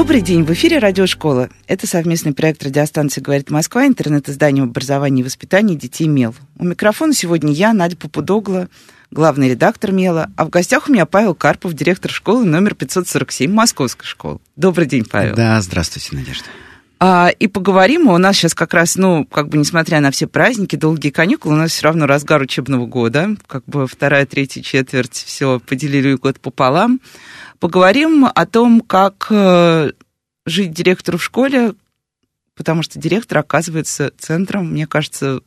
Добрый день, в эфире Радиошкола. Это совместный проект радиостанции «Говорит Москва», интернет-издание об образовании и воспитании детей «Мел». У микрофона сегодня я, Надя Попудогла, главный редактор «Мела», а в гостях у меня Павел Карпов, директор школы номер 547 Московской школы. Добрый день, Павел. Да, здравствуйте, Надежда. А, и поговорим, у нас сейчас как раз, ну, как бы несмотря на все праздники, долгие каникулы, у нас все равно разгар учебного года, как бы вторая, третья четверть, все поделили год пополам. Поговорим о том, как э, жить директору в школе, потому что директор оказывается центром, мне кажется,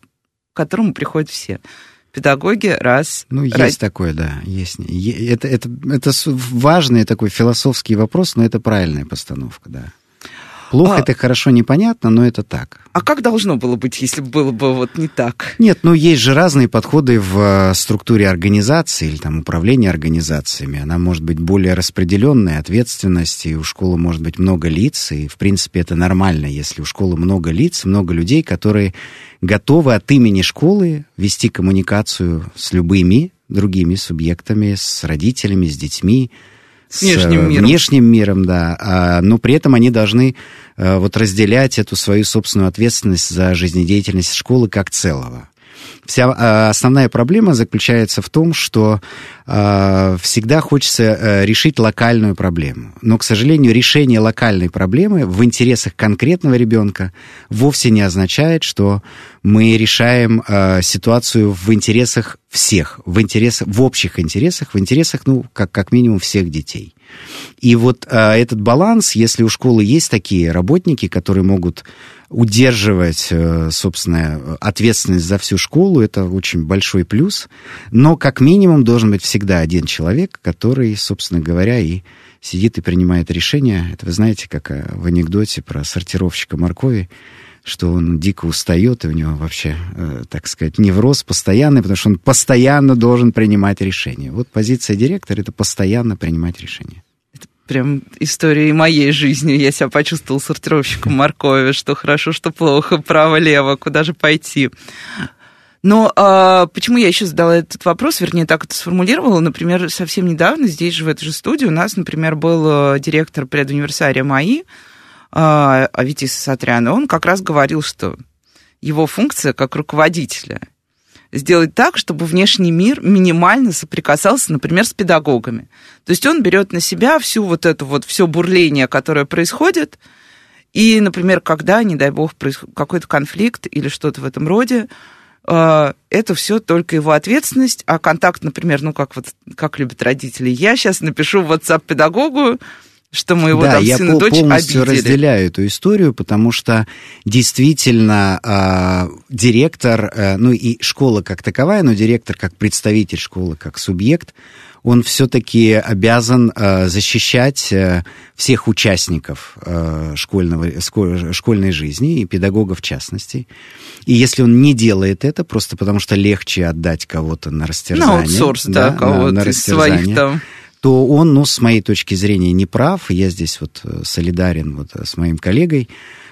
к которому приходят все педагоги раз. Ну, есть раз... такое, да, есть. Это, это, это важный такой философский вопрос, но это правильная постановка, да. Плохо а, это хорошо непонятно, но это так. А как должно было быть, если было бы вот не так? Нет, ну есть же разные подходы в э, структуре организации или там управления организациями. Она может быть более распределенная, ответственность, и у школы может быть много лиц, и в принципе это нормально, если у школы много лиц, много людей, которые готовы от имени школы вести коммуникацию с любыми другими субъектами, с родителями, с детьми, с внешним э, миром. внешним миром, да. А, но при этом они должны а, вот разделять эту свою собственную ответственность за жизнедеятельность школы как целого. Вся э, основная проблема заключается в том, что э, всегда хочется э, решить локальную проблему. Но, к сожалению, решение локальной проблемы в интересах конкретного ребенка вовсе не означает, что мы решаем ситуацию в интересах всех, в, интересах, в общих интересах, в интересах, ну, как, как минимум, всех детей. И вот э, этот баланс, если у школы есть такие работники, которые могут удерживать, э, собственно, ответственность за всю школу, это очень большой плюс. Но как минимум должен быть всегда один человек, который, собственно говоря, и сидит и принимает решения. Это вы знаете, как э, в анекдоте про сортировщика моркови, что он дико устает, и у него вообще, э, так сказать, невроз постоянный, потому что он постоянно должен принимать решения. Вот позиция директора — это постоянно принимать решения прям истории моей жизни. Я себя почувствовал сортировщиком моркови, что хорошо, что плохо, право-лево, куда же пойти. Но а, почему я еще задала этот вопрос, вернее, так это сформулировала, например, совсем недавно здесь же, в этой же студии, у нас, например, был э, директор предуниверсария МАИ, а, Аветис Сатрян, он как раз говорил, что его функция как руководителя – сделать так, чтобы внешний мир минимально соприкасался, например, с педагогами. То есть он берет на себя всю вот эту вот, все бурление, которое происходит, и, например, когда, не дай бог, какой-то конфликт или что-то в этом роде, э, это все только его ответственность, а контакт, например, ну как вот как любят родители, я сейчас напишу в WhatsApp педагогу, что мы его да, там я сын и дочь полностью обидели. разделяю эту историю, потому что действительно э, директор, э, ну и школа как таковая, но директор как представитель школы, как субъект, он все-таки обязан э, защищать э, всех участников э, школьного, школьной жизни, и педагогов в частности. И если он не делает это, просто потому что легче отдать кого-то на растерзание. На аутсорс, да, да кого-то из своих там то он, ну, с моей точки зрения, не прав. Я здесь вот э, солидарен вот э, с моим коллегой.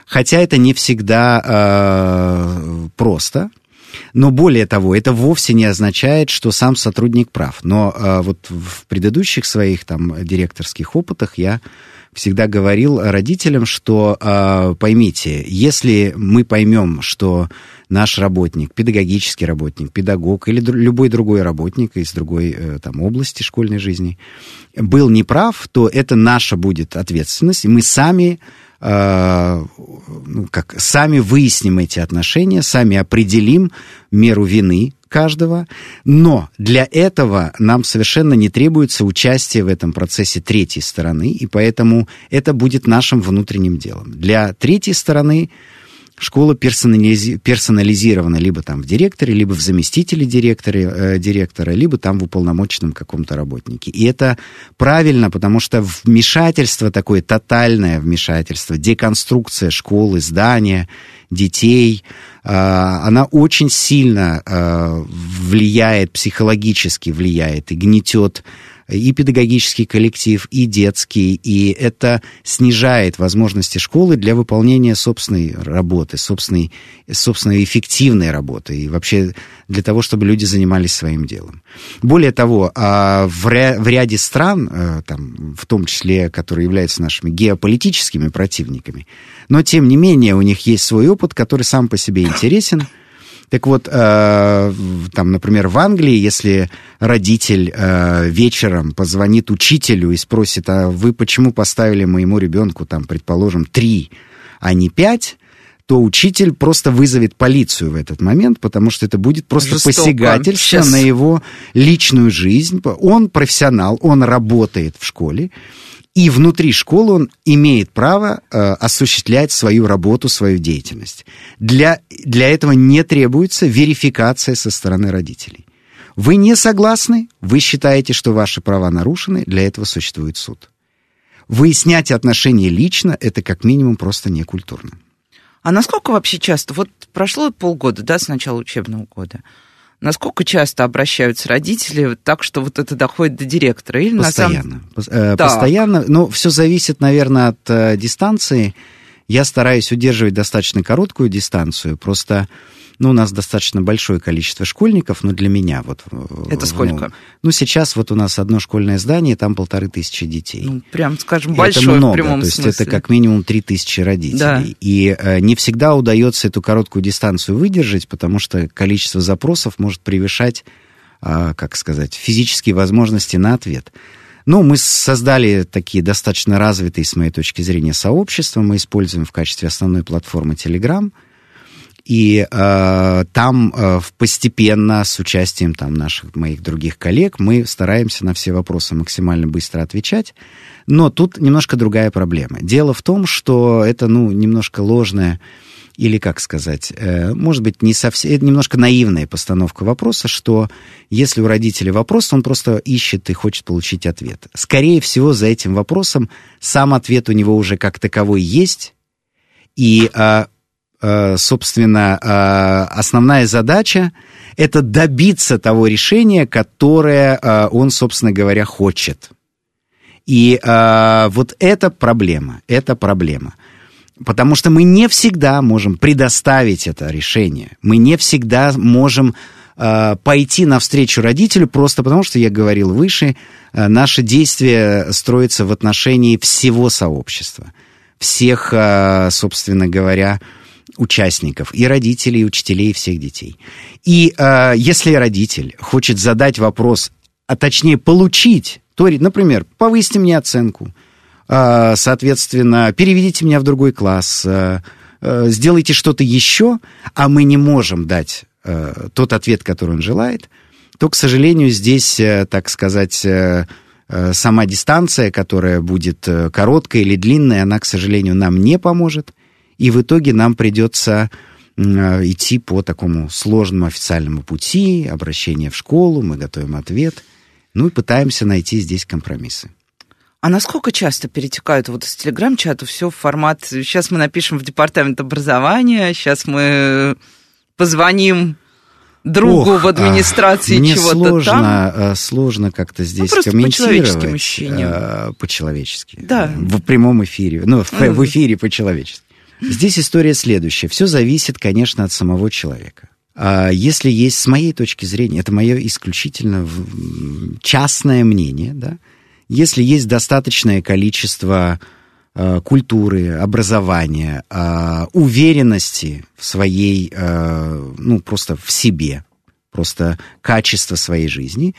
Хотя это не всегда э, просто. Но более того, это вовсе не означает, что сам сотрудник прав. Но э, вот в предыдущих своих там директорских опытах я всегда говорил родителям, что э, поймите, если мы поймем, что наш работник, педагогический работник, педагог или дру- любой другой работник из другой э, там, области школьной жизни был неправ, то это наша будет ответственность, и мы сами э, ну, как, сами выясним эти отношения, сами определим меру вины каждого, но для этого нам совершенно не требуется участие в этом процессе третьей стороны, и поэтому это будет нашим внутренним делом. Для третьей стороны школа персонализи- персонализирована либо там в директоре, либо в заместителе директора, э, директора, либо там в уполномоченном каком-то работнике. И это правильно, потому что вмешательство такое, тотальное вмешательство, деконструкция школы, здания, детей, она очень сильно влияет, психологически влияет и гнетет и педагогический коллектив, и детский, и это снижает возможности школы для выполнения собственной работы, собственной, собственной эффективной работы, и вообще для того, чтобы люди занимались своим делом. Более того, а, в ряде стран, э, там, в том числе, которые являются нашими геополитическими противниками, но тем не менее у них есть свой опыт, который сам по себе интересен – так вот, э, там, например, в Англии, если родитель э, вечером позвонит учителю и спросит, а вы почему поставили моему ребенку, там, предположим, три, а не пять, то учитель просто вызовет полицию в этот момент, потому что это будет просто Жестоко. посягательство Сейчас. на его личную жизнь. Он профессионал, он работает в школе, и внутри школы он имеет право э, осуществлять свою работу, свою деятельность. Для, для этого не требуется верификация со стороны родителей. Вы не согласны, вы считаете, что ваши права нарушены, для этого существует суд. Выяснять отношения лично – это как минимум просто некультурно. А насколько вообще часто? Вот прошло полгода, да, с начала учебного года – Насколько часто обращаются родители так, что вот это доходит до директора? Или Постоянно. На самом... Э, постоянно. Но все зависит, наверное, от э, дистанции. Я стараюсь удерживать достаточно короткую дистанцию. Просто ну, у нас достаточно большое количество школьников, но для меня вот... Э, это сколько? Ну, ну сейчас вот у нас одно школьное здание, там полторы тысячи детей. Ну, прям, скажем, большое это много, в прямом то есть это как минимум три тысячи родителей. Да. И э, не всегда удается эту короткую дистанцию выдержать, потому что количество запросов может превышать, э, как сказать, физические возможности на ответ. Ну, мы создали такие достаточно развитые, с моей точки зрения, сообщества. Мы используем в качестве основной платформы Telegram – и э, там э, постепенно с участием там, наших моих других коллег мы стараемся на все вопросы максимально быстро отвечать. Но тут немножко другая проблема. Дело в том, что это ну, немножко ложная или, как сказать, э, может быть, не совсем, это немножко наивная постановка вопроса, что если у родителей вопрос, он просто ищет и хочет получить ответ. Скорее всего, за этим вопросом сам ответ у него уже как таковой есть, и Э, собственно, э, основная задача — это добиться того решения, которое э, он, собственно говоря, хочет. И вот это проблема, это проблема. Потому что мы не всегда можем предоставить это решение. Мы не всегда можем пойти навстречу родителю просто потому, что я говорил выше, наше действие строится в отношении всего сообщества, всех, собственно говоря, участников, и родителей, и учителей, и всех детей. И э, если родитель хочет задать вопрос, а точнее получить, то, например, повысьте мне оценку, э, соответственно, переведите меня в другой класс, э, э, сделайте что-то еще, а мы не можем дать э, тот ответ, который он желает, то, к сожалению, здесь, э, так сказать, э, э сама дистанция, которая будет э, короткая или длинная, она, к сожалению, нам не поможет и в итоге нам придется э, идти по такому сложному официальному пути, обращение в школу, мы готовим ответ, ну и пытаемся найти здесь компромиссы. А насколько часто перетекают вот из телеграм-чата все в формат «сейчас мы напишем в департамент образования», «сейчас мы позвоним другу Ох, в администрации мне чего-то сложно, там. Э, сложно как-то здесь ну, комментировать. По-человечески По-человечески. Да. В прямом эфире. Ну, в, в эфире по-человечески. Здесь история следующая. Все зависит, конечно, от самого человека. А если есть, с моей точки зрения, это мое исключительно частное мнение, да, если есть достаточное количество э, культуры, образования, э, уверенности в своей, э, ну, просто в себе, просто качество своей жизни,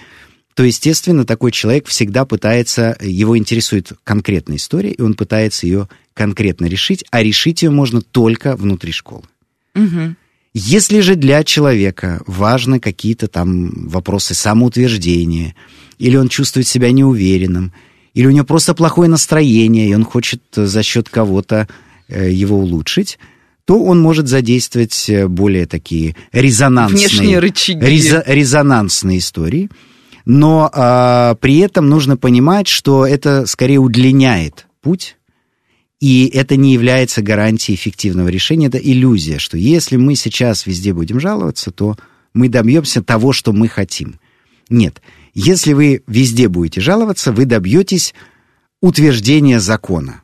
то, естественно, такой человек всегда пытается, его интересует конкретная история, и он пытается ее конкретно решить, а решить ее можно только внутри школы. Угу. Если же для человека важны какие-то там вопросы самоутверждения, или он чувствует себя неуверенным, или у него просто плохое настроение, и он хочет за счет кого-то э, его улучшить, то он может задействовать э, более такие резонансные, резо, резонансные истории – но э, при этом нужно понимать, что это скорее удлиняет путь, И это не является гарантией эффективного решения, это иллюзия, что если мы сейчас везде будем жаловаться, то мы добьемся того, что мы хотим. Нет, если вы везде будете жаловаться, вы добьетесь утверждения закона.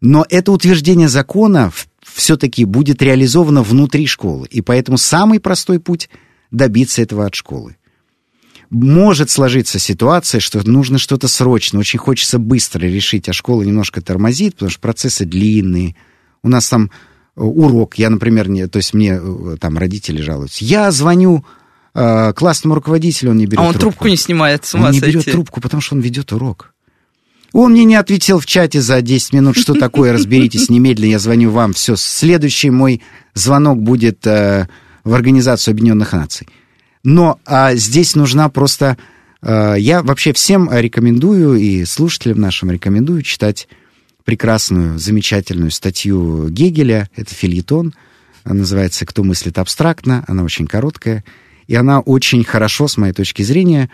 Но это утверждение закона все-таки будет реализовано внутри школы. И поэтому самый простой путь добиться этого от школы. Может сложиться ситуация, что нужно что-то срочно, очень хочется быстро решить, а школа немножко тормозит, потому что процессы длинные. У нас там э, урок, я, например, не, то есть мне э, там родители жалуются. Я звоню э, классному руководителю, он не берет А он трубку. трубку не снимает, с ума Он не сойти. берет трубку, потому что он ведет урок. Он мне не ответил в чате за 10 минут, что такое, разберитесь немедленно, я звоню вам, все. Следующий мой звонок будет э, в Организацию Объединенных Наций. Но а, здесь нужна просто... э, я вообще всем рекомендую, и слушателям нашим рекомендую читать прекрасную, замечательную статью Гегеля, это фильетон, называется «Кто мыслит абстрактно», она очень короткая, и она очень хорошо, с моей точки зрения,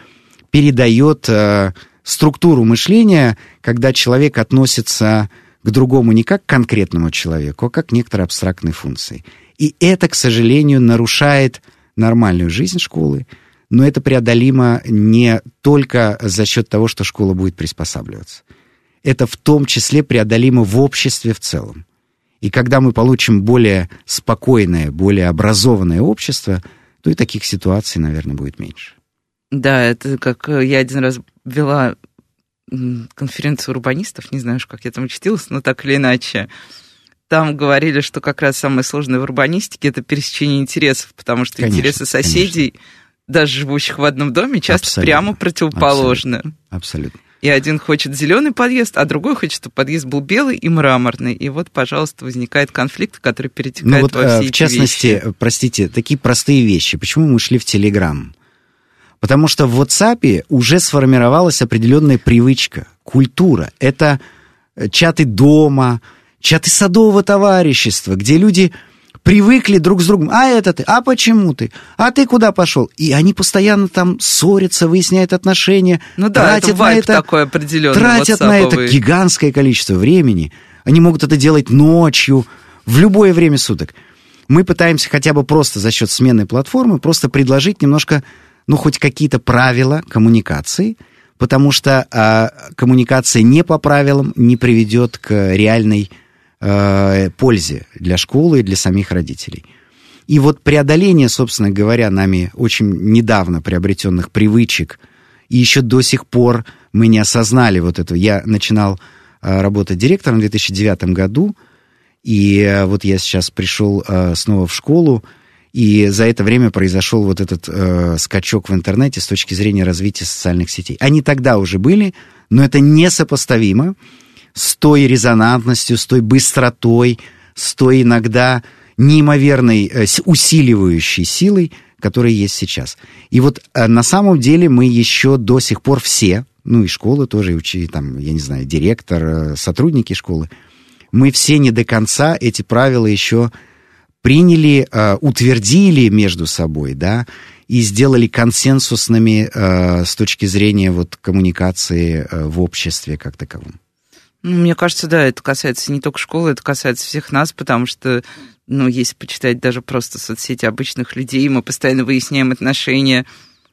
передает э, структуру мышления, когда человек относится к другому не как к конкретному человеку, а как к некоторой абстрактной функции. И это, к сожалению, нарушает нормальную жизнь школы, но это преодолимо не только за счет того, что школа будет приспосабливаться. Это в том числе преодолимо в обществе в целом. И когда мы получим более спокойное, более образованное общество, то и таких ситуаций, наверное, будет меньше. Да, это как э, я один раз вела конференцию урбанистов, не знаю, как я там учтилась, но так или иначе. Там говорили, что как раз самое сложное в урбанистике это пересечение интересов, потому что Конечно, интересы соседей, даже живущих в одном доме, часто Абсолютно. прямо противоположны. Абсолютно. И один хочет зеленый подъезд, а другой хочет, чтобы подъезд был белый и мраморный. И вот, пожалуйста, возникает конфликт, который перетекает Ну вот, во э, все в эти частности, вещи. э, простите, такие простые вещи. Почему мы шли в Телеграм? Потому что в WhatsApp уже сформировалась определенная привычка, культура. Это э, чаты дома, чаты садового товарищества, где люди привыкли друг с другом. А это ты? А почему ты? А ты куда пошел? И они постоянно там ссорятся, выясняют отношения, Ну да, тратят это на это такой определенный. тратят на это гигантское количество времени. Они могут это делать ночью, в любое время суток. Мы пытаемся хотя бы просто за счет смены платформы просто предложить немножко, ну, хоть какие-то правила коммуникации, потому что а, коммуникация не по правилам не приведет к реальной э, пользе для школы и для самих родителей. И вот преодоление, собственно говоря, нами очень недавно приобретенных привычек, и еще до сих пор мы не осознали вот это. Я начинал э, работать директором в 2009 году, и э, вот я сейчас пришел снова в школу, и за это время произошел вот этот скачок в интернете с точки зрения развития социальных сетей. Они тогда уже были, но это несопоставимо с той резонантностью, с той быстротой, с той иногда неимоверной э, усиливающей силой, которая есть сейчас. И вот э, на самом деле мы еще до сих пор все, ну и школы тоже, и учи, там, я не знаю, директор, э, сотрудники школы, мы все не до конца эти правила еще приняли, утвердили между собой, да, и сделали консенсусными с точки зрения вот коммуникации в обществе как таковом. Ну, мне кажется, да, это касается не только школы, это касается всех нас, потому что, ну, если почитать даже просто соцсети обычных людей, мы постоянно выясняем отношения.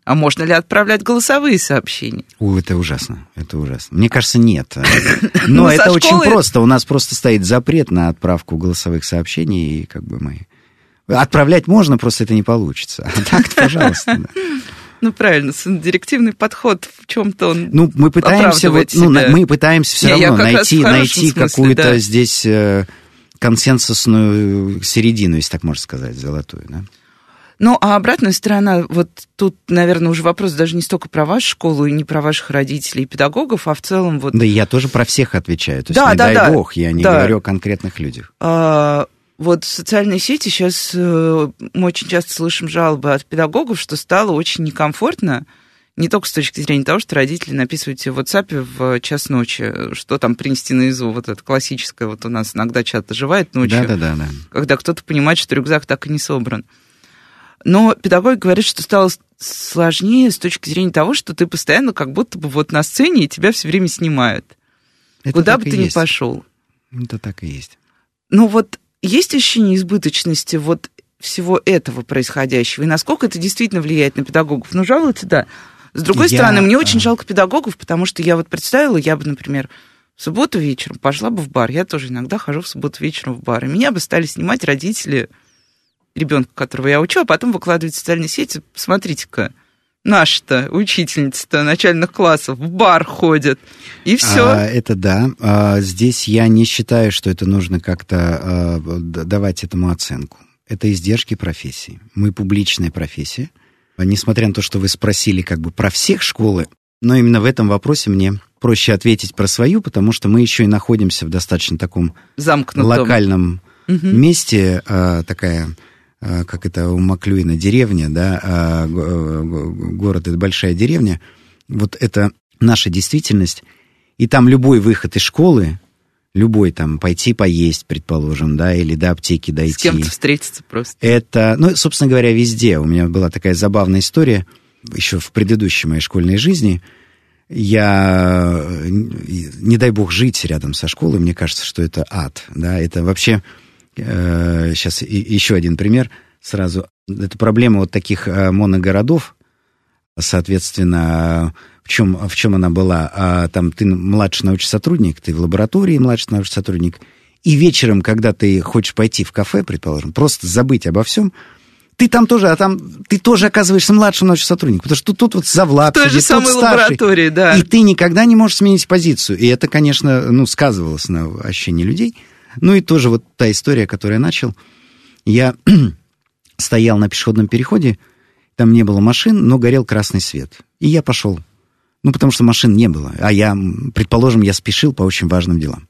А можно ли отправлять голосовые сообщения? О, это ужасно, это ужасно. Мне кажется, нет. Ну, Но со это очень просто. У нас просто стоит запрет на отправку голосовых сообщений, и как бы мы... Отправлять можно, просто это не получится. А так, пожалуйста. да. Ну, правильно, директивный подход в чем-то он... Ну, мы пытаемся, вот, ну, себя. мы пытаемся все Не, равно найти, найти какую-то да. здесь э, консенсусную середину, если так можно сказать, золотую, да? Ну, а обратная сторона, вот тут, наверное, уже вопрос даже не столько про вашу школу и не про ваших родителей и педагогов, а в целом вот Да я тоже про всех отвечаю. То есть, Да, не да, дай да. бог, я не Да. говорю о конкретных людях. А, вот социальные сети сейчас э, мы очень часто слышим жалобы от педагогов, что стало очень некомфортно, не только с точки зрения того, что родители написывают тебе в WhatsApp в час ночи, что там принести на ИЗУ, вот это классическое, вот у нас иногда чат оживает ночью, Да-да-да. да. когда кто-то понимает, что рюкзак так и не собран. Но педагоги говорят, что стало сложнее с точки зрения того, что ты постоянно как будто бы вот на сцене, и тебя все время снимают. Это Куда бы ты ни есть. пошел. Это так и есть. Ну вот есть ощущение избыточности вот всего этого происходящего, и насколько это действительно влияет на педагогов? Ну, жалуются, да. С другой я... стороны, мне очень жалко педагогов, потому что я вот представила, я бы, например, в субботу вечером пошла бы в бар. Я тоже иногда хожу в субботу вечером в бар. И меня бы стали снимать родители ребенка, которого я учу, а потом выкладывать в социальные сети. Смотрите-ка, наша-то учительница-то начальных классов в бар ходит. И все. А, это да. А, здесь я не считаю, что это нужно как-то а, давать этому оценку. Это издержки профессии. Мы публичная профессия. Несмотря на то, что вы спросили как бы про всех школы, но именно в этом вопросе мне проще ответить про свою, потому что мы еще и находимся в достаточно таком Замкнутом. локальном угу. месте, а, такая а, как это у Маклюина деревня, да, а, город это большая деревня. Вот это наша действительность. И там любой выход из школы, любой там пойти поесть, предположим, да, или до аптеки дойти. С кем-то встретиться просто. Это, ну, собственно говоря, везде. У меня была такая забавная история еще в предыдущей моей школьной жизни. Я, не дай бог, жить рядом со школой, мне кажется, что это ад, да, это вообще, э, сейчас и, еще один пример сразу. Это проблема вот таких э, моногородов, соответственно, в чем, в чем она была? А, там ты младший научный сотрудник, ты в лаборатории младший научный сотрудник, и вечером, когда ты хочешь пойти в кафе, предположим, просто забыть обо всем, ты там тоже, а там ты тоже оказываешься младшим научным сотрудником, потому что тут, тут вот завлад В той же самой лаборатории, да. И ты никогда не можешь сменить позицию. И это, конечно, ну, сказывалось на ощущении людей. Ну и тоже вот та история, которую я начал. Я стоял на пешеходном переходе, там не было машин, но горел красный свет. И я пошел ну, потому что машин не было. А я, предположим, я спешил по очень важным делам.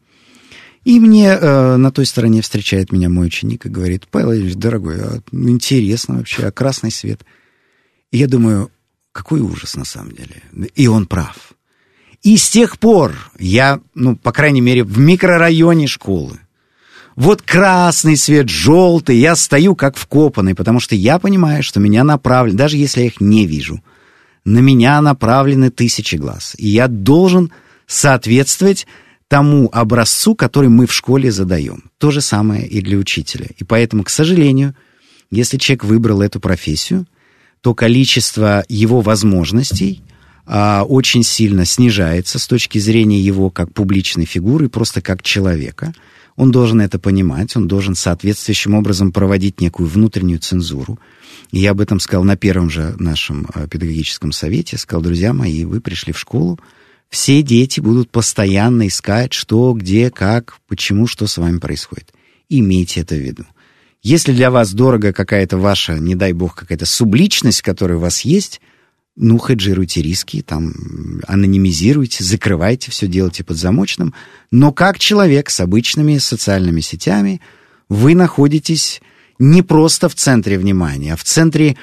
И мне э, на той стороне встречает меня мой ученик и говорит, Павел Ильич, дорогой, а, интересно вообще, а красный свет? И я думаю, какой ужас на самом деле. И он прав. И с тех пор я, ну, по крайней мере, в микрорайоне школы, вот красный свет, желтый, я стою как вкопанный, потому что я понимаю, что меня направлен, даже если я их не вижу – на меня направлены тысячи глаз. И я должен соответствовать тому образцу, который мы в школе задаем. То же самое и для учителя. И поэтому, к сожалению, если человек выбрал эту профессию, то количество его возможностей а, очень сильно снижается с точки зрения его как публичной фигуры, просто как человека. Он должен это понимать, он должен соответствующим образом проводить некую внутреннюю цензуру. И я об этом сказал на первом же нашем э, педагогическом совете. Сказал, друзья мои, вы пришли в школу, все дети будут постоянно искать, что, где, как, почему, что с вами происходит. Имейте это в виду. Если для вас дорого какая-то ваша, не дай бог, какая-то субличность, которая у вас есть, ну, хеджируйте риски, там, анонимизируйте, закрывайте, все делайте под замочным. Но как человек с обычными социальными сетями, вы находитесь не просто в центре внимания, а в центре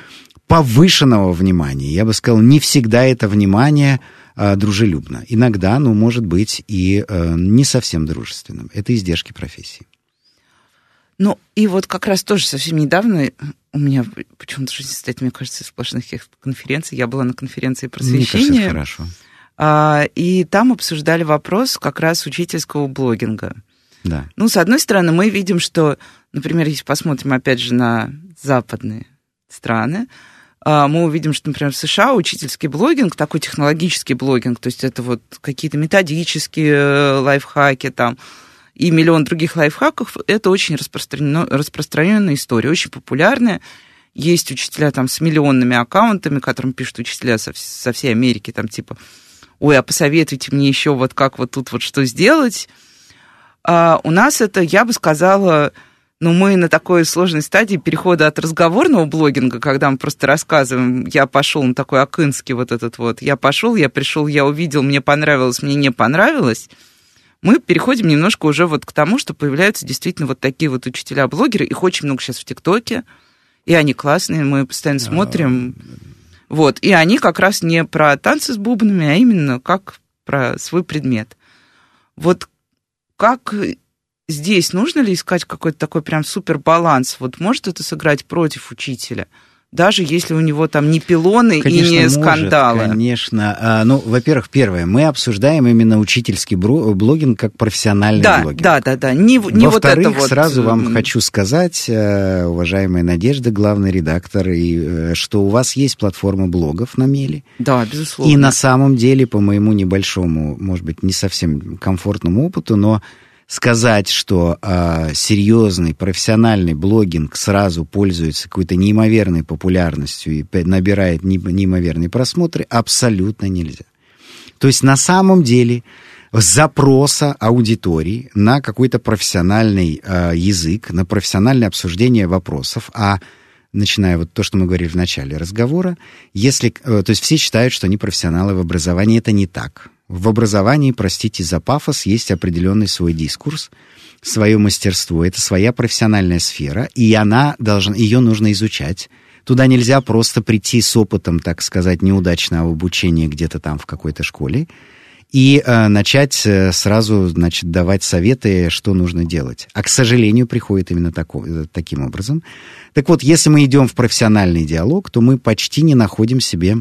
повышенного внимания. Я бы сказал, не всегда это внимание э, дружелюбно. Иногда, ну, может быть, и э, не совсем дружественным. Это издержки профессии. Ну, и вот как раз тоже совсем недавно у меня почему-то жизнь состоит, мне кажется, из сплошных конференций. Я была на конференции просвещения. Мне кажется, хорошо. А, и там обсуждали вопрос как раз учительского блогинга. Да. Ну, с одной стороны, мы видим, что, например, если посмотрим, опять же, на западные страны, а, мы увидим, что, например, в США учительский блогинг, такой технологический блогинг, то есть это вот какие-то методические э, лайфхаки там, и миллион других лайфхаков, это очень распространенная история, очень популярная. Есть учителя там с миллионными аккаунтами, которым пишут учителя со, со всей Америки, там типа, ой, а посоветуйте мне еще вот как вот тут вот что сделать. А у нас это, я бы сказала, ну, мы на такой сложной стадии перехода от разговорного блогинга, когда мы просто рассказываем, я пошел на такой акынский вот этот вот, я пошел, я пришел, я увидел, мне понравилось, мне не понравилось, мы переходим немножко уже вот к тому, что появляются действительно вот такие вот учителя-блогеры, их очень много сейчас в ТикТоке, и они классные, мы постоянно смотрим. Вот, и они как раз не про танцы с бубнами, а именно как про свой предмет. Вот как здесь нужно ли искать какой-то такой прям супер баланс? Вот может это сыграть против учителя? Даже если у него там не пилоны конечно, и не может, скандалы. Конечно. А, ну, во-первых, первое, мы обсуждаем именно учительский блогинг как профессиональный да, блогинг. Да, да, да. Не, не вот это вот... сразу вам хочу сказать, э, уважаемая Надежда, главный редактор, и, э, что у вас есть платформа блогов на Мели. Да, безусловно. И на самом деле, по моему небольшому, может быть, не совсем комфортному опыту, но сказать, что э, серьезный профессиональный блогинг сразу пользуется какой-то неимоверной популярностью и набирает неимоверные просмотры, абсолютно нельзя. То есть на самом деле запроса аудитории на какой-то профессиональный э, язык, на профессиональное обсуждение вопросов, а начиная вот то, что мы говорили в начале разговора, если, э, то есть все считают, что они профессионалы в образовании, это не так. В образовании, простите за пафос, есть определенный свой дискурс, свое мастерство, это своя профессиональная сфера, и она должна, ее нужно изучать. Туда нельзя просто прийти с опытом, так сказать, неудачного обучения где-то там в какой-то школе и э, начать э, сразу, значит, давать советы, что нужно делать. А, к сожалению, приходит именно тако, э, таким образом. Так вот, если мы идем в профессиональный диалог, то мы почти не находим себе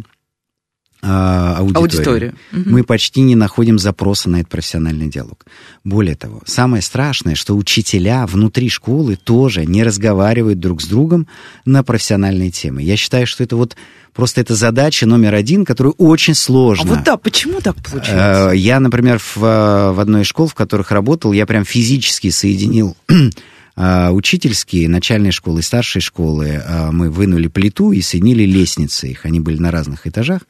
а, аудиторию. аудиторию. Мы почти не находим запроса на этот профессиональный диалог. Более того, самое страшное, что учителя внутри школы тоже не разговаривают друг с другом на профессиональные темы. Я считаю, что это вот просто это задача номер один, которую очень сложно. А вот да, почему так получается? Э, я, например, в, в одной из школ, в которых работал, я прям физически соединил э, учительские, начальные школы и старшие школы. Мы вынули плиту и соединили лестницы их. Они были на разных этажах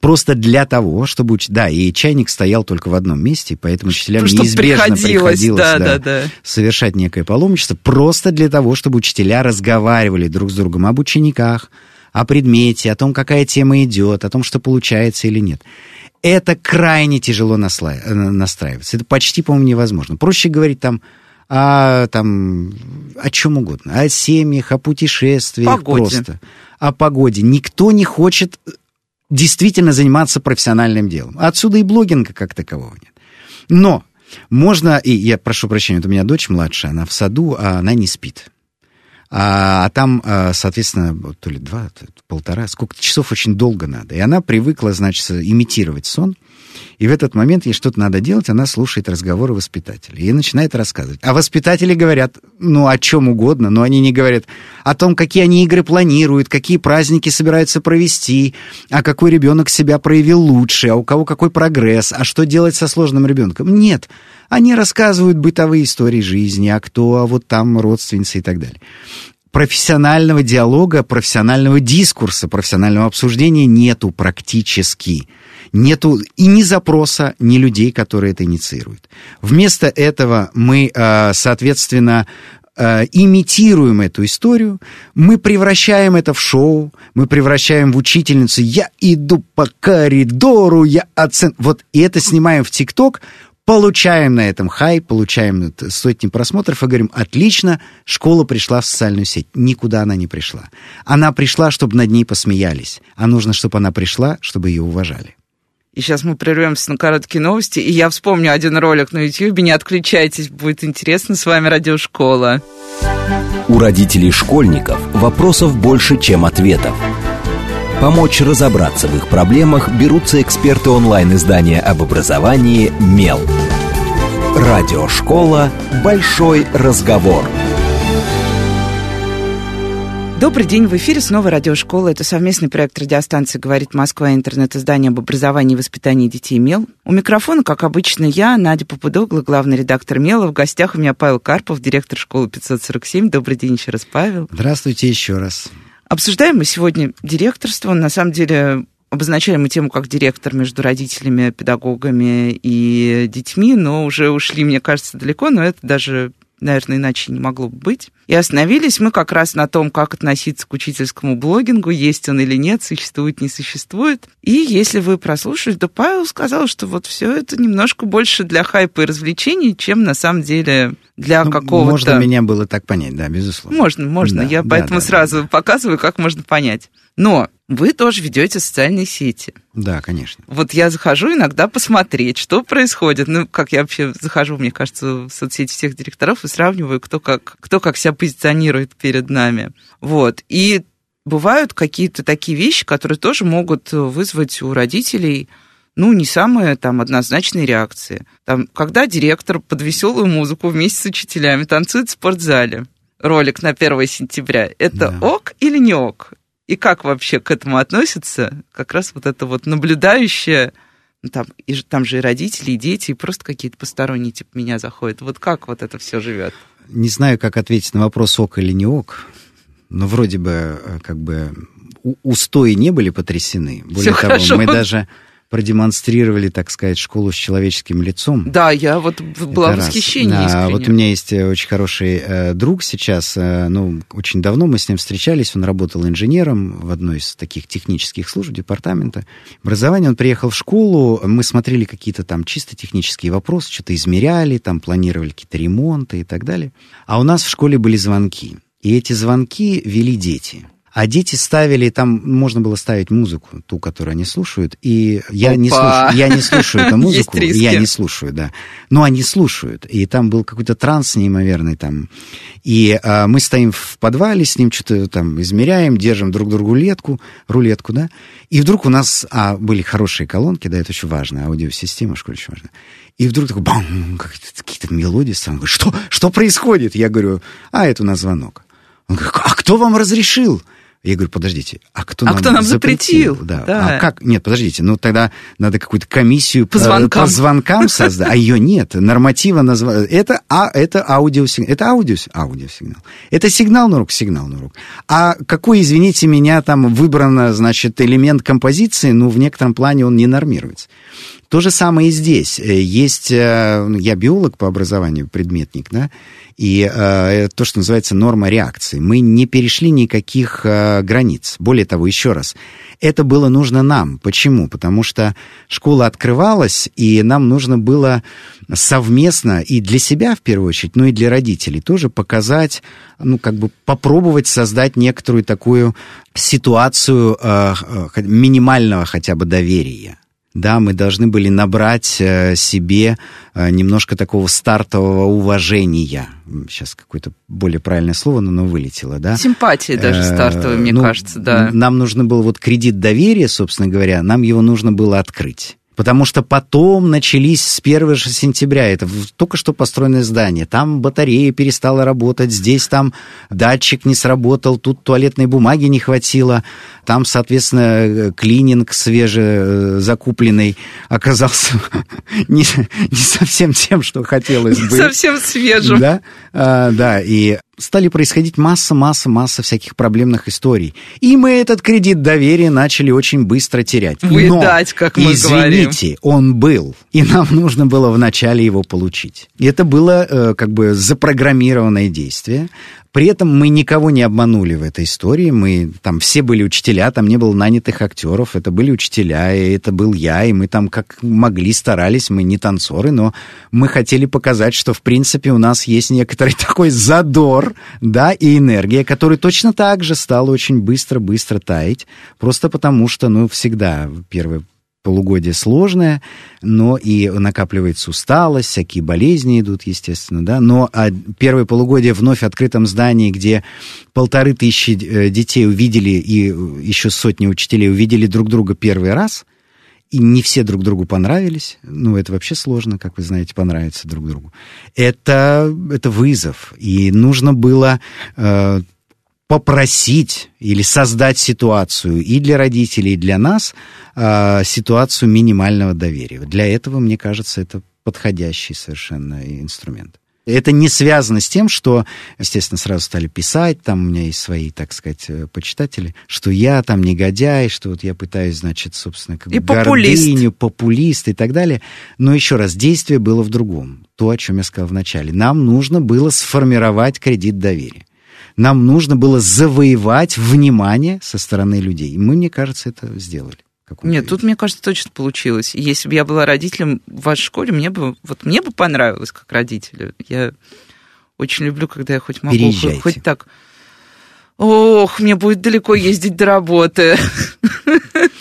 просто для того, чтобы... Уч... Да, и чайник стоял только в одном месте, поэтому учителям чтобы неизбежно приходилось, приходилось да, да, да. совершать некое паломничество, просто для того, чтобы учителя разговаривали друг с другом об учениках, о предмете, о том, какая тема идет, о том, что получается или нет. Это крайне тяжело. Э, настраиваться. Это почти, по-моему, невозможно. Проще говорить там о, там, о чем угодно. О семьях, о путешествиях погоде. просто. О погоде. Никто не хочет действительно заниматься профессиональным делом. Отсюда и блогинга как такового нет. Но можно, и я прошу прощения, вот у меня дочь младшая, она в саду, а она не спит. А, а там, а, соответственно, то ли два, то ли полтора, сколько часов очень долго надо. И она привыкла, значит, имитировать сон. И в этот момент ей что-то надо делать, она слушает разговоры воспитателей и начинает рассказывать. А воспитатели говорят, ну, о чем угодно, но они не говорят о том, какие они игры планируют, какие праздники собираются провести, а какой ребенок себя проявил лучше, а у кого какой прогресс, а что делать со сложным ребенком. Нет, они рассказывают бытовые истории жизни, а кто, а вот там родственницы и так далее профессионального диалога, профессионального дискурса, профессионального обсуждения нету практически. Нету и ни запроса, ни людей, которые это инициируют. Вместо этого мы, э, соответственно, э, имитируем эту историю, мы превращаем это в шоу, мы превращаем в учительницу «я иду по коридору, я оцен...» Вот, и это снимаем в ТикТок, получаем на этом хай, получаем сотни просмотров и говорим, отлично, школа пришла в социальную сеть. Никуда она не пришла. Она пришла, чтобы над ней посмеялись. А нужно, чтобы она пришла, чтобы ее уважали. И сейчас мы прервемся на короткие новости, и я вспомню один ролик на YouTube. Не отключайтесь, будет интересно. С вами Радиошкола. У родителей школьников вопросов больше, чем ответов. Помочь разобраться в их проблемах берутся эксперты онлайн-издания об образовании «Мел». Радиошкола «Большой разговор». Добрый день, в эфире снова радиошкола. Это совместный проект радиостанции «Говорит Москва» интернет-издание об образовании и воспитании детей «Мел». У микрофона, как обычно, я, Надя Попудогла, главный редактор «Мела». В гостях у меня Павел Карпов, директор школы 547. Добрый день еще раз, Павел. Здравствуйте еще раз. Обсуждаем мы сегодня директорство. На самом деле обозначали мы тему как директор между родителями, педагогами и детьми, но уже ушли, мне кажется, далеко, но это даже наверное, иначе не могло бы быть. И остановились мы как раз на том, как относиться к учительскому блогингу, есть он или нет, существует, не существует. И если вы прослушали, то Павел сказал, что вот все это немножко больше для хайпа и развлечений, чем на самом деле для ну, какого-то... Можно меня было так понять, да, безусловно. Можно, можно. Да, Я да, поэтому да, сразу да. показываю, как можно понять. Но вы тоже ведете социальные сети. Да, конечно. Вот я захожу иногда посмотреть, что происходит. Ну, как я вообще захожу, мне кажется, в соцсети всех директоров и сравниваю, кто как, кто как себя позиционирует перед нами. Вот. И бывают какие-то такие вещи, которые тоже могут вызвать у родителей ну, не самые там однозначные реакции. Там, когда директор под веселую музыку вместе с учителями танцует в спортзале, ролик на 1 сентября, это да. ок или не ок? И как вообще к этому относится как раз вот это вот наблюдающее, ну, там, и, там же и родители, и дети, и просто какие-то посторонние типа меня заходят. Вот как вот это все живет? Не знаю, как ответить на вопрос ок или не ок, но вроде бы э, как бы устои не были потрясены. Более Все того, хорошо. мы даже продемонстрировали, так сказать, школу с человеческим лицом. Да, я вот была Это в восхищении да, Вот у меня есть э, очень хороший э, друг сейчас, э, ну, очень давно мы с ним встречались, он работал инженером в одной из таких технических служб департамента образования. Он приехал в школу, мы смотрели какие-то там чисто технические вопросы, что-то измеряли, там планировали какие-то ремонты и так далее. А у нас в школе были звонки. И эти звонки вели дети. А дети ставили, там можно было ставить музыку, ту, которую они слушают, и я не, слушаю, я не слушаю эту музыку, я не слушаю, да. Но они слушают, и там был какой-то транс неимоверный там. И а, мы стоим в подвале, с ним что-то там измеряем, держим друг другу рулетку, рулетку, да, и вдруг у нас, а были хорошие колонки, да, это очень важно, аудиосистема в школе очень важна. И вдруг такой бам, какие-то мелодии, говорит, что, что происходит? Я говорю, а, это у нас звонок. Он говорит, а кто вам разрешил? Я говорю, подождите, а кто а нам, кто нам запретил? запретил? Да. да. А как? Нет, подождите, ну тогда надо какую-то комиссию по звонкам, по звонкам создать, а ее нет. Норматива назвать. Это, а, это аудиосигнал. Это аудио, аудиосигнал. Это сигнал на руку, сигнал на руку. А какой, извините меня, там выбран, значит, элемент композиции, ну, в некотором плане он не нормируется. То же самое и здесь. Э, есть, э, я биолог по образованию, предметник, да, и э, то, что называется норма реакции. Мы не перешли никаких э, границ. Более того, еще раз, это было нужно нам. Почему? Потому что школа открывалась, и нам нужно было совместно и для себя в первую очередь, но и для родителей тоже показать, ну, как бы попробовать создать некоторую такую ситуацию э, э, минимального хотя бы доверия да, мы должны были набрать э, себе э, немножко такого стартового уважения. Сейчас какое-то более правильное слово, но оно вылетело, да? Симпатии даже э, стартовой, мне ну, кажется, да. Нам нужно было вот кредит доверия, собственно говоря, нам его нужно было открыть. Потому что потом начались с 1 же сентября, это только что построенное здание, там батарея перестала работать, здесь там датчик не сработал, тут туалетной бумаги не хватило, там, соответственно, клининг свежезакупленный оказался не, не совсем тем, что хотелось бы. Совсем свежим. Да, а, да, и стали происходить масса, масса, масса всяких проблемных историй. И мы этот кредит доверия начали очень быстро терять. Выдать, Но, как мы извините, говорим. он был, и нам нужно было вначале его получить. И это было э, как бы запрограммированное действие. При этом мы никого не обманули в этой истории. Мы там все были учителя, там не было нанятых актеров. Это были учителя, и это был я, и мы там как могли старались. Мы не танцоры, но мы хотели показать, что в принципе у нас есть некоторый такой задор, да, и энергия, который точно так же стал очень быстро-быстро таять. Просто потому что, ну, всегда первое полугодие сложное, но и накапливается усталость, всякие болезни идут, естественно, да, но а первое полугодие вновь в открытом здании, где полторы тысячи э, детей увидели и еще сотни учителей увидели друг друга первый раз, и не все друг другу понравились, ну, это вообще сложно, как вы знаете, понравиться друг другу. Это, это вызов, и нужно было э, попросить или создать ситуацию и для родителей, и для нас э, ситуацию минимального доверия. Для этого, мне кажется, это подходящий совершенно инструмент. Это не связано с тем, что, естественно, сразу стали писать, там у меня есть свои, так сказать, э, почитатели, что я там негодяй, что вот я пытаюсь, значит, собственно, как и бы популист. гордыню, популист и так далее. Но еще раз, действие было в другом. То, о чем я сказал вначале. Нам нужно было сформировать кредит доверия нам нужно было завоевать внимание со стороны людей. И мы, мне кажется, это сделали. Нет, тут, мне кажется, точно получилось. Если бы я была родителем в вашей школе, мне бы, вот мне бы понравилось как родителю. Я очень люблю, когда я хоть могу, Переезжайте. хоть так... Ох, мне будет далеко ездить до работы.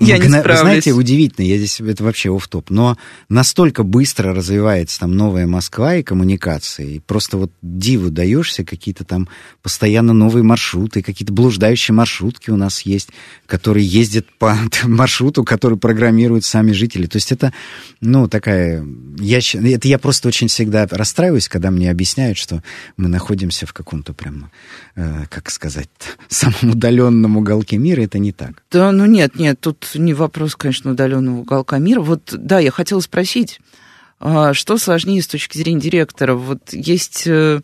я не справлюсь. Знаете, удивительно, я здесь, это вообще оф топ но настолько быстро развивается там новая Москва и коммуникации, и просто вот диву даешься, какие-то там постоянно новые маршруты, какие-то блуждающие маршрутки у нас есть, которые ездят по маршруту, который программируют сами жители. То есть это, ну, такая... Я, это я просто очень всегда расстраиваюсь, когда мне объясняют, что мы находимся в каком-то прям, э, как сказать, самом удаленном уголке мира. Это не так. Да, ну нет, нет, тут не вопрос, конечно, удаленного уголка мира. Вот, да, я хотела спросить, а, что сложнее с точки зрения директора? Вот есть... Э,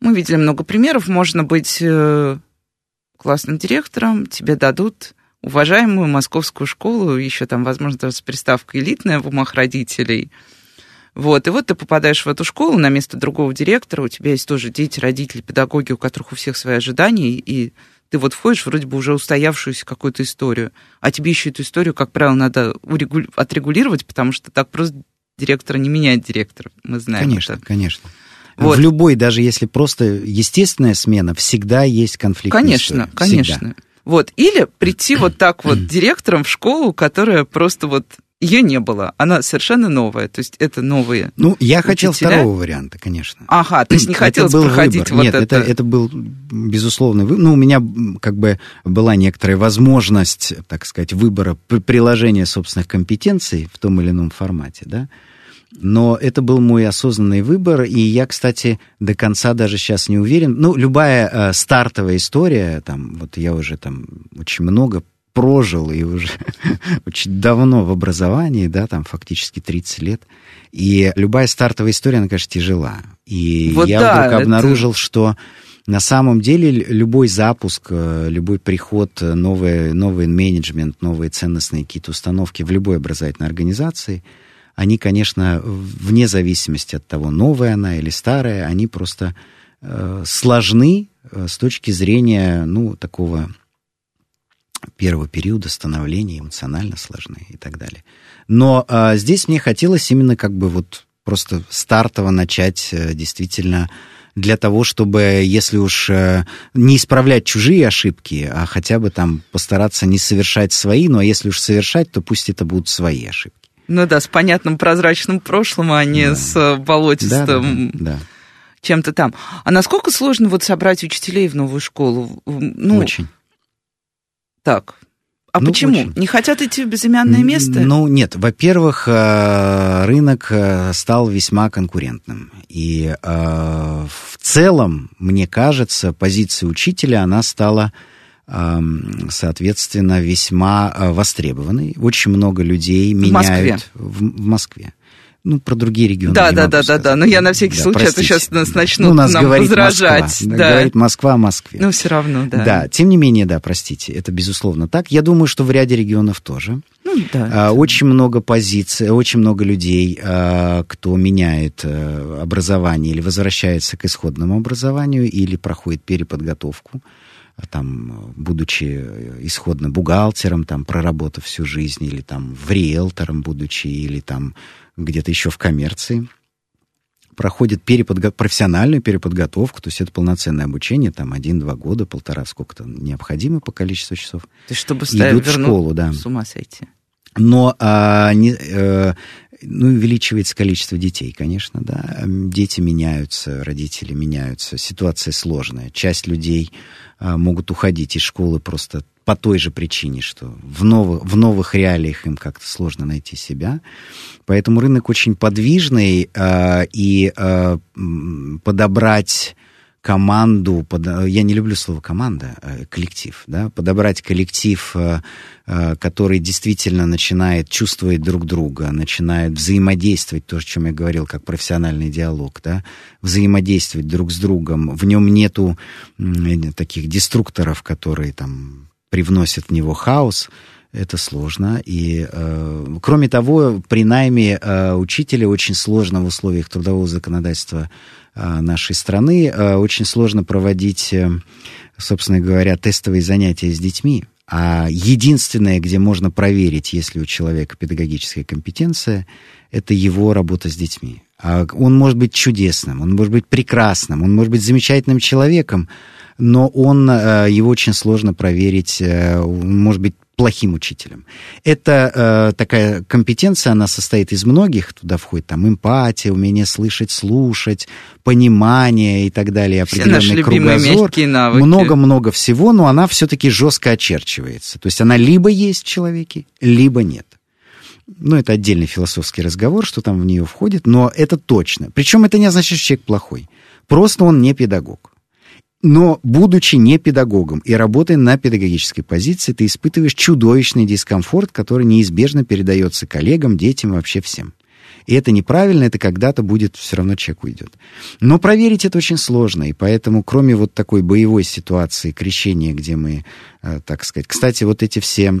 мы видели много примеров. Можно быть э, классным директором, тебе дадут уважаемую московскую школу, еще там, возможно, даже с приставкой элитная в умах родителей. Вот, и вот ты попадаешь в эту школу на место другого директора, у тебя есть тоже дети, родители, педагоги, у которых у всех свои ожидания, и ты вот входишь вроде бы уже устоявшуюся какую-то историю, а тебе еще эту историю, как правило, надо отрегулировать, потому что так просто директора не меняет директор, мы знаем Конечно, это. конечно. Вот. В любой, даже если просто естественная смена, всегда есть конфликт. Конечно, конечно. Вот. Или прийти вот так вот директором в школу, которая просто вот ее не было, она совершенно новая, то есть это новые. Ну, я учителя. хотел второго варианта, конечно. Ага, то есть не хотелось это был проходить выбор. вот Нет, это. это. Это был безусловный выбор. Ну, у меня как бы была некоторая возможность, так сказать, выбора приложения собственных компетенций в том или ином формате, да. Но это был мой осознанный выбор, и я, кстати, до конца даже сейчас не уверен. Ну, любая э, стартовая история, там, вот я уже там очень много прожил и уже очень давно в образовании, да, там фактически 30 лет. И любая стартовая история, она, конечно, тяжела. И вот я да, вдруг обнаружил, это... что на самом деле любой запуск, э, любой приход, э, новый, новый менеджмент, новые ценностные какие-то установки в любой образовательной организации – они, конечно, вне зависимости от того, новая она или старая, они просто э, сложны э, с точки зрения, ну, такого первого периода становления, эмоционально сложны и так далее. Но э, здесь мне хотелось именно как бы вот просто стартово начать э, действительно для того, чтобы, если уж э, не исправлять чужие ошибки, а хотя бы там постараться не совершать свои, но если уж совершать, то пусть это будут свои ошибки. Ну да, с понятным прозрачным прошлым, а не да. с э, болотистым да, да, да. чем-то там. А насколько сложно вот собрать учителей в новую школу? Ну, Очень. Так. А ну, почему? Очень. Не хотят идти в безымянное место? Ну, нет. Во-первых, э, рынок э, стал весьма конкурентным. И в целом, мне кажется, позиция учителя, она стала соответственно, весьма э, востребованный. Очень много людей меняют в Москве. В, в Москве. Ну, про другие регионы. Да, да, да, да, да. Но я на всякий да, случай, а простите. сейчас нас начнут ну, нас нам говорит возражать. Москва, да. Говорит Москва о Москве. Ну, все равно, да. Да, тем не менее, да, простите, это безусловно так. Я думаю, что в ряде регионов тоже. Ну, да. А, очень много позиций, очень много людей, а, кто меняет а, образование или возвращается к исходному образованию, или проходит переподготовку там, будучи исходно бухгалтером, там, проработав всю жизнь, или там в риэлтором будучи, или там где-то еще в коммерции, проходит переподго... профессиональную переподготовку, то есть это полноценное обучение, там один-два года, полтора, сколько-то необходимо по количеству часов. То есть чтобы идут в школу, да. С ума сойти. Но а, не, э, ну, увеличивается количество детей, конечно, да. Дети меняются, родители меняются, ситуация сложная. Часть людей а, могут уходить из школы просто по той же причине, что в, новых, в новых реалиях им как-то сложно найти себя. Поэтому рынок очень подвижный, а, и а, подобрать команду, под, я не люблю слово команда, а коллектив, да, подобрать коллектив, э, э, который действительно начинает чувствовать друг друга, начинает взаимодействовать, то, о чем я говорил, как профессиональный диалог, да, взаимодействовать друг с другом, в нем нету таких деструкторов, которые там привносят в него хаос, это сложно. И, э, кроме того, при найме э, учителя очень сложно в условиях трудового законодательства э, нашей страны. Э, очень сложно проводить, э, собственно говоря, тестовые занятия с детьми. А единственное, где можно проверить, есть ли у человека педагогическая компетенция, это его работа с детьми. А он может быть чудесным, он может быть прекрасным, он может быть замечательным человеком, но он, э, его очень сложно проверить, э, может быть плохим учителем. Это э, такая компетенция, она состоит из многих, туда входит там эмпатия, умение слышать, слушать, понимание и так далее, определенный Все наши кругозор. Много-много всего, но она все-таки жестко очерчивается. То есть она либо есть в человеке, либо нет. Ну, это отдельный философский разговор, что там в нее входит, но это точно. Причем это не означает, что человек плохой. Просто он не педагог. Но, будучи не педагогом и работая на педагогической позиции, ты испытываешь чудовищный дискомфорт, который неизбежно передается коллегам, детям вообще всем. И это неправильно, это когда-то будет, все равно человек уйдет. Но проверить это очень сложно, и поэтому, кроме вот такой боевой ситуации, крещения, где мы, э, так сказать... Кстати, вот эти все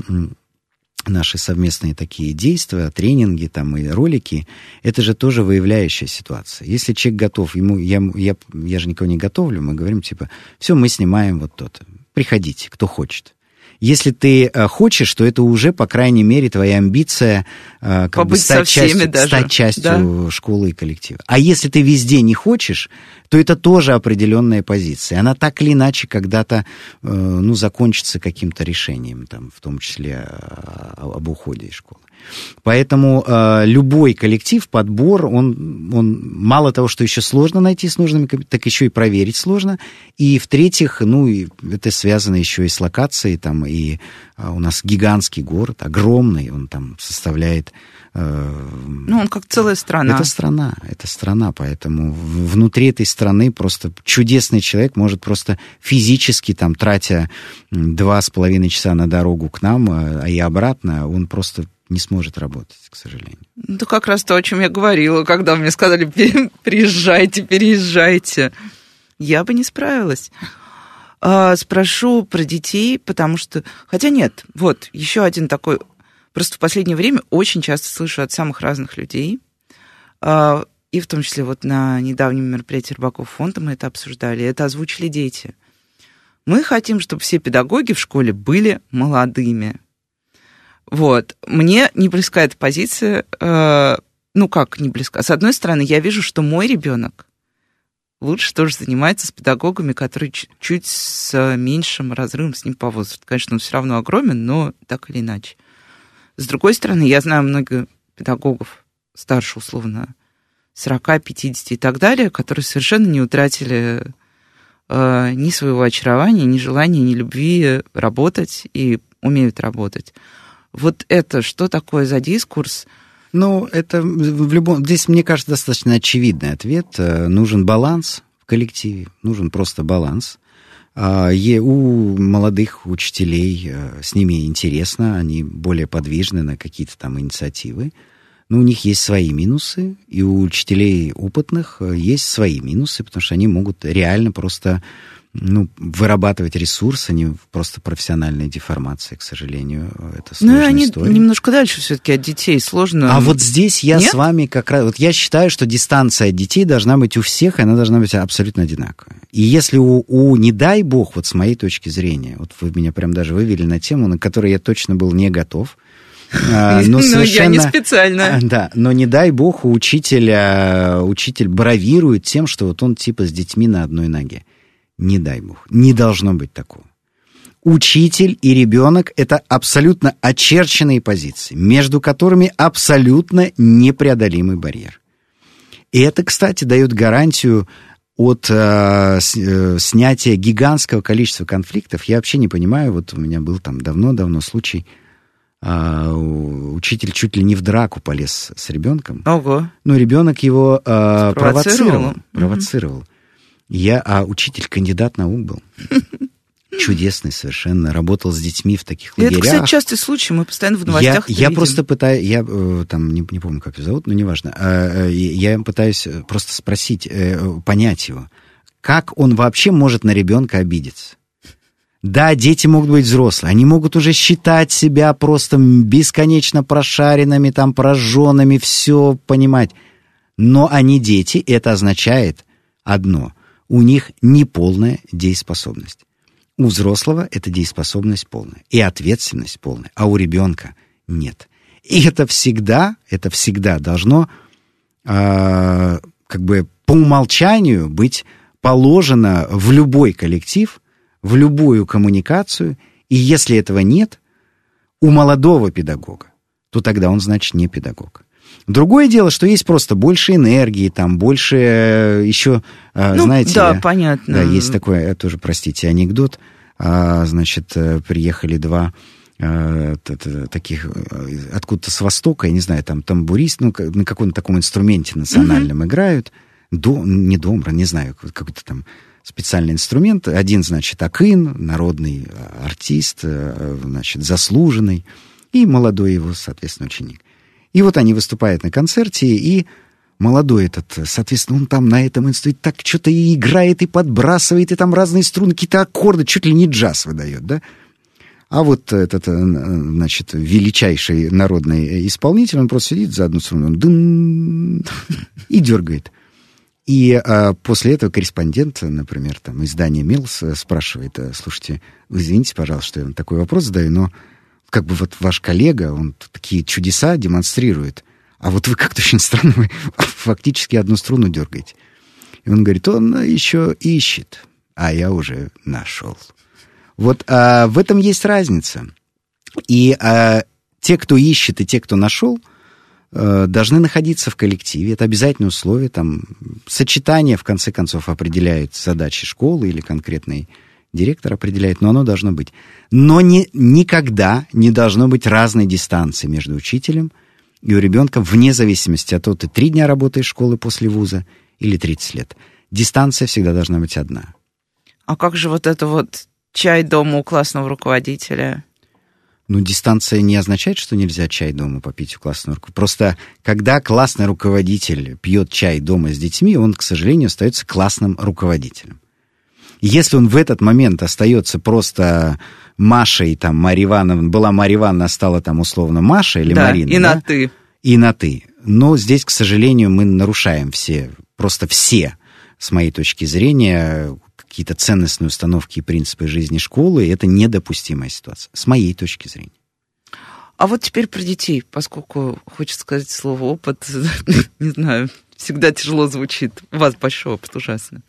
наши совместные такие действия, тренинги там и ролики, это же тоже выявляющая ситуация. Если человек готов, ему, я, я, я же никого не готовлю, мы говорим типа, все, мы снимаем вот то-то. Приходите, кто хочет. Если ты э, хочешь, то это уже, по крайней мере, твоя амбиция э, как бы стать, частью, даже. стать частью да? школы и коллектива. А если ты везде не хочешь, то это тоже определенная позиция. Она так или иначе когда-то э, ну, закончится каким-то решением, там, в том числе об уходе из школы. Поэтому э, любой коллектив, подбор, он, он мало того, что еще сложно найти с нужными, так еще и проверить сложно. И в-третьих, ну, это связано еще и с локацией, там, и э, у нас гигантский город, огромный, он там составляет э, ну, он как целая страна. Это страна, это страна, поэтому внутри этой страны просто чудесный человек может просто физически, там, тратя два с половиной часа на дорогу к нам, а и обратно, он просто не сможет работать, к сожалению. Ну, как раз то, о чем я говорила, когда мне сказали, приезжайте, переезжайте. Я бы не справилась. А, спрошу про детей, потому что... Хотя нет, вот, еще один такой... Просто в последнее время очень часто слышу от самых разных людей, а, и в том числе вот на недавнем мероприятии Рыбаков фонда мы это обсуждали, это озвучили дети. Мы хотим, чтобы все педагоги в школе были молодыми, вот. Мне не близка эта позиция. Э, ну, как не близка? С одной стороны, я вижу, что мой ребенок лучше тоже занимается с педагогами, которые чуть с меньшим разрывом с ним по возрасту. Конечно, он все равно огромен, но так или иначе. С другой стороны, я знаю много педагогов старше, условно, 40, 50 и так далее, которые совершенно не утратили э, ни своего очарования, ни желания, ни любви работать и умеют работать. Вот это что такое за дискурс? Ну, это в любом... Здесь, мне кажется, достаточно очевидный ответ. Э, нужен баланс в коллективе, нужен просто баланс. А, у молодых учителей э, с ними интересно, они более подвижны на какие-то там инициативы. Но у них есть свои минусы, и у учителей опытных э, есть свои минусы, потому что они могут реально просто ну, вырабатывать ресурс, а не просто профессиональная деформация, к сожалению. Это ну, сложная ну, они история. немножко дальше все-таки от детей сложно. А вот здесь я Нет? с вами как раз... Вот я считаю, что дистанция от детей должна быть у всех, и она должна быть абсолютно одинаковая. И если у, у, не дай бог, вот с моей точки зрения, вот вы меня прям даже вывели на тему, на которой я точно был не готов, а, но, совершенно, я не специально. Да, но не дай бог у учителя, учитель бравирует тем, что вот он типа с детьми на одной ноге. Не дай бог. Не должно быть такого. Учитель и ребенок – это абсолютно очерченные позиции, между которыми абсолютно непреодолимый барьер. И это, кстати, дает гарантию от э, э, снятия гигантского количества конфликтов. Я вообще не понимаю, вот у меня был там давно-давно случай, э, учитель чуть ли не в драку полез с ребенком. Ого. Но ребенок его э, провоцировал. Провоцировал. Mm-hmm. Я, а учитель кандидат наук был. Чудесный совершенно. Работал с детьми в таких лагерях. Это, кстати, частый случай. Мы постоянно в новостях Я, я просто пытаюсь... Я э, там не, не помню, как его зовут, но неважно. А, э, я пытаюсь просто спросить, э, понять его. Как он вообще может на ребенка обидеться? Да, дети могут быть взрослые, они могут уже считать себя просто бесконечно прошаренными, там, прожженными, все понимать. Но они дети, это означает одно у них неполная дееспособность. У взрослого это дееспособность полная и ответственность полная, а у ребенка нет. И это всегда, это всегда должно э, как бы по умолчанию быть положено в любой коллектив, в любую коммуникацию. И если этого нет, у молодого педагога, то тогда он, значит, не педагог. Другое дело, что есть просто больше энергии, там больше э, еще, э, ну, знаете... Да, понятно. Да, есть такой, э, тоже, простите, анекдот. А, значит, приехали два таких откуда-то с востока, я не знаю, там тамбурист, ну, на каком-то таком инструменте национальном mm-hmm. играют. До, не домра, не знаю, какой-то там специальный инструмент. Один, значит, акын, народный артист, значит, заслуженный, и молодой его, соответственно, ученик. И вот они выступают на концерте, и молодой этот, соответственно, он там на этом инструменте так что-то и играет, и подбрасывает, и там разные струны, какие-то аккорды, чуть ли не джаз выдает, да? А вот этот, э, значит, величайший народный исполнитель, он просто сидит за одну струну, он дым, и дергает. И а, после этого корреспондент, например, там, издания Милс спрашивает, слушайте, извините, пожалуйста, что я вам такой вопрос задаю, но как бы вот ваш коллега, он такие чудеса демонстрирует, а вот вы как-то очень странно, вы фактически одну струну дергаете. И он говорит, он еще ищет, а я уже нашел. Вот а, в этом есть разница. И а, те, кто ищет, и те, кто нашел, а, должны находиться в коллективе. Это обязательное условие. Там, сочетание, в конце концов, определяет задачи школы или конкретной директор определяет, но оно должно быть. Но не, никогда не должно быть разной дистанции между учителем и у ребенка, вне зависимости от того, ты три дня работаешь в школе после вуза или 30 лет. Дистанция всегда должна быть одна. А как же вот это вот чай дома у классного руководителя? Ну, дистанция не означает, что нельзя чай дома попить у классного руководителя. Просто когда классный руководитель пьет чай дома с детьми, он, к сожалению, остается классным руководителем. Если он в этот момент остается просто Машей, там, Марья Ивановна, была Марья Ивановна, стала там условно Маша или да, Марина. и на «ты». И на «ты». Но здесь, к сожалению, мы нарушаем все, просто все, с моей точки зрения, какие-то ценностные установки и принципы жизни школы, и это недопустимая ситуация, с моей точки зрения. А вот теперь про детей, поскольку хочется сказать слово опыт, не знаю, всегда тяжело звучит. У вас большой опыт, ужасно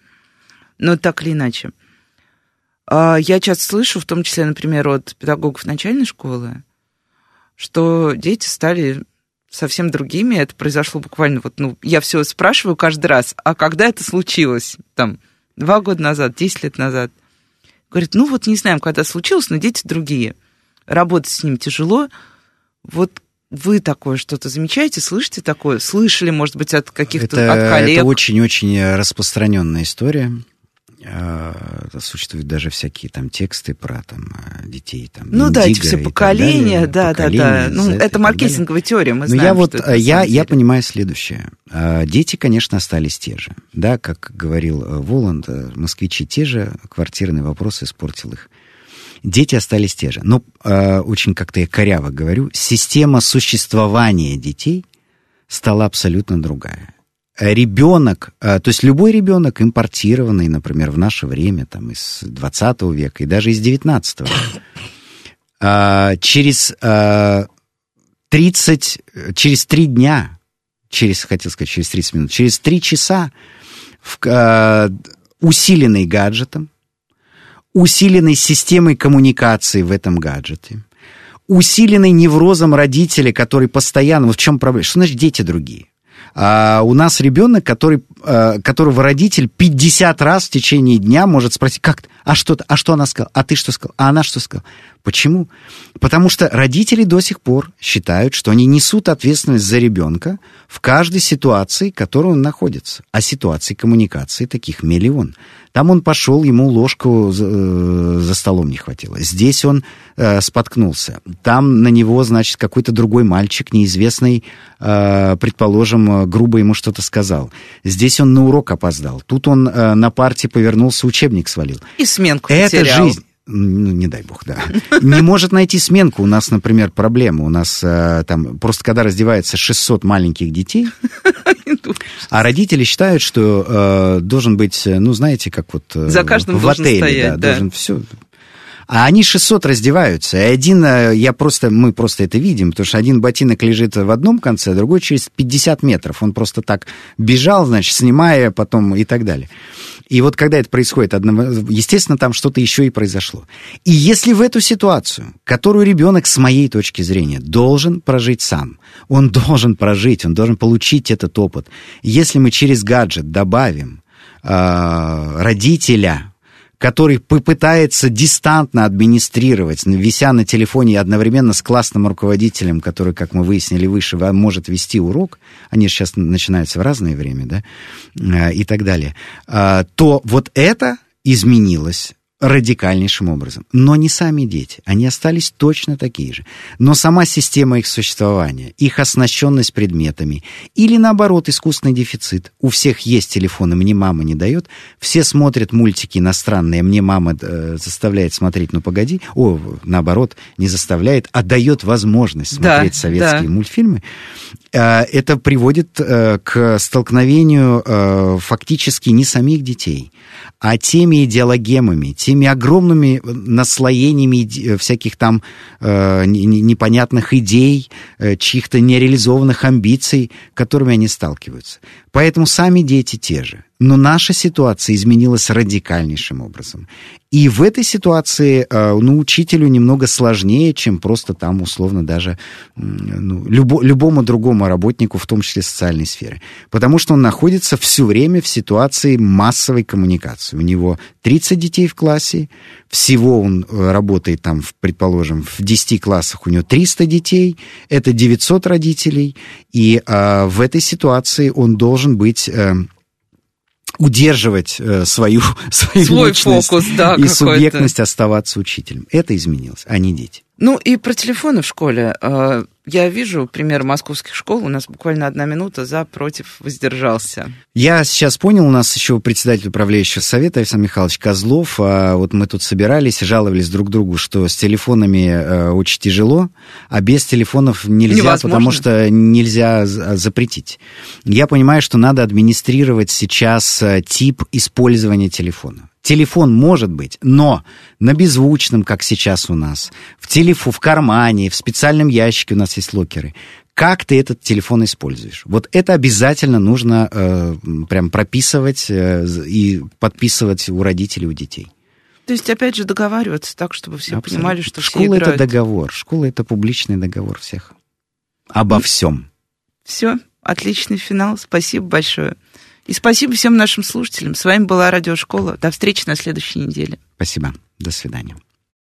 но так или иначе. А, я часто слышу, в том числе, например, от педагогов начальной школы, что дети стали совсем другими. Это произошло буквально вот, ну, я все спрашиваю каждый раз, а когда это случилось? Там, два года назад, десять лет назад. Говорит, ну вот не знаем, когда случилось, но дети другие. Работать с ним тяжело. Вот вы такое что-то замечаете, слышите такое? Слышали, может быть, от каких-то от коллег? Это очень-очень распространенная история. А, существуют даже всякие там тексты про там а, детей там ну да эти все поколения да да да. ну это маркетинговая теория мы знаем но я вот я я понимаю следующее. Дети конечно остались те же да как говорил э, Воланд э, москвичи те же квартирный вопрос испортил их. Дети остались те же. Но очень как-то я коряво говорю система существования детей стала абсолютно другая ребенок, э, то есть любой ребенок импортированный, например, в наше время, там, из 20 века и даже из 19 века, а, через 30, э, через 3 дня, через, хотел сказать, через 30 минут, через 3 часа, в, э, усиленный гаджетом, усиленной системой коммуникации в этом гаджете, усиленный неврозом родителя, который постоянно... Вот в чем проблема? Что значит дети другие? А у нас ребенок, который, а, которого родитель 50 раз в течение дня может спросить, как, а что, а что она сказала, а ты что сказал, а она что сказала. Почему? Потому что родители до сих пор считают, что они несут ответственность за ребенка в каждой ситуации, в которой он находится. А ситуаций коммуникации таких миллион. Там он пошел, ему ложку за, э, за столом не хватило. Здесь он э, споткнулся. Там на него, значит, какой-то другой мальчик, неизвестный, э, предположим, грубо ему что-то сказал. Здесь он на урок опоздал. Тут он э, на парте повернулся, учебник свалил. И сменку Это потерял. жизнь ну, не дай бог, да, не может найти сменку. У нас, например, проблема. У нас э, там просто когда раздевается 600 маленьких детей, а родители считают, что э, должен быть, ну, знаете, как вот э, За каждым в отеле, стоять, да, да, должен все. А они 600 раздеваются, и один, э, я просто, мы просто это видим, потому что один ботинок лежит в одном конце, а другой через 50 метров. Он просто так бежал, значит, снимая потом и так далее. И вот когда это происходит, естественно, там что-то еще и произошло. И если в эту ситуацию, которую ребенок, с моей точки зрения, должен прожить сам, он должен прожить, он должен получить этот опыт, если мы через гаджет добавим э, родителя, который попытается дистантно администрировать, вися на телефоне одновременно с классным руководителем, который, как мы выяснили выше, может вести урок, они сейчас начинаются в разное время, да, э, и так далее, э, то вот это изменилось радикальнейшим образом. Но не сами дети. Они остались точно такие же. Но сама система их существования, их оснащенность предметами или, наоборот, искусственный дефицит. У всех есть телефоны, мне мама не дает. Все смотрят мультики иностранные, мне мама э, заставляет смотреть «Ну, погоди». О, наоборот, не заставляет, а дает возможность смотреть да, советские да. мультфильмы. Э, это приводит э, к столкновению э, фактически не самих детей, а теми идеологемами, теми огромными наслоениями всяких там непонятных идей, чьих-то нереализованных амбиций, которыми они сталкиваются. Поэтому сами дети те же. Но наша ситуация изменилась радикальнейшим образом. И в этой ситуации, э, ну, учителю немного сложнее, чем просто там, условно, даже ну, любо, любому другому работнику, в том числе социальной сферы. Потому что он находится все время в ситуации массовой коммуникации. У него 30 детей в классе, всего он э, работает там, предположим, в 10 классах у него 300 детей, это 900 родителей, и э, в этой ситуации он должен быть... Э, удерживать э, свою, свою Свой фокус, да, и субъектность оставаться учителем. Это изменилось, а не дети. Ну и про телефоны в школе. А, я вижу пример московских школ. У нас буквально одна минута за, против, воздержался. Я сейчас понял, у нас еще председатель управляющего совета Александр Михайлович Козлов. А вот мы тут собирались и жаловались друг другу, что с телефонами э, очень тяжело, а без телефонов нельзя, Невозможно. потому что нельзя запретить. Я понимаю, что надо администрировать сейчас э, тип использования телефона. Телефон может быть, но на беззвучном, как сейчас у нас, в телефу, в кармане, в специальном ящике у нас есть локеры. Как ты этот телефон используешь? Вот это обязательно нужно э, прям прописывать э, и подписывать у родителей, у детей. То есть, опять же, договариваться так, чтобы все Абсолютно. понимали, что Школа все играют. это договор. Школа это публичный договор всех. Обо всем. Все, отличный финал. Спасибо большое. И спасибо всем нашим слушателям. С вами была Радиошкола. До встречи на следующей неделе. Спасибо. До свидания.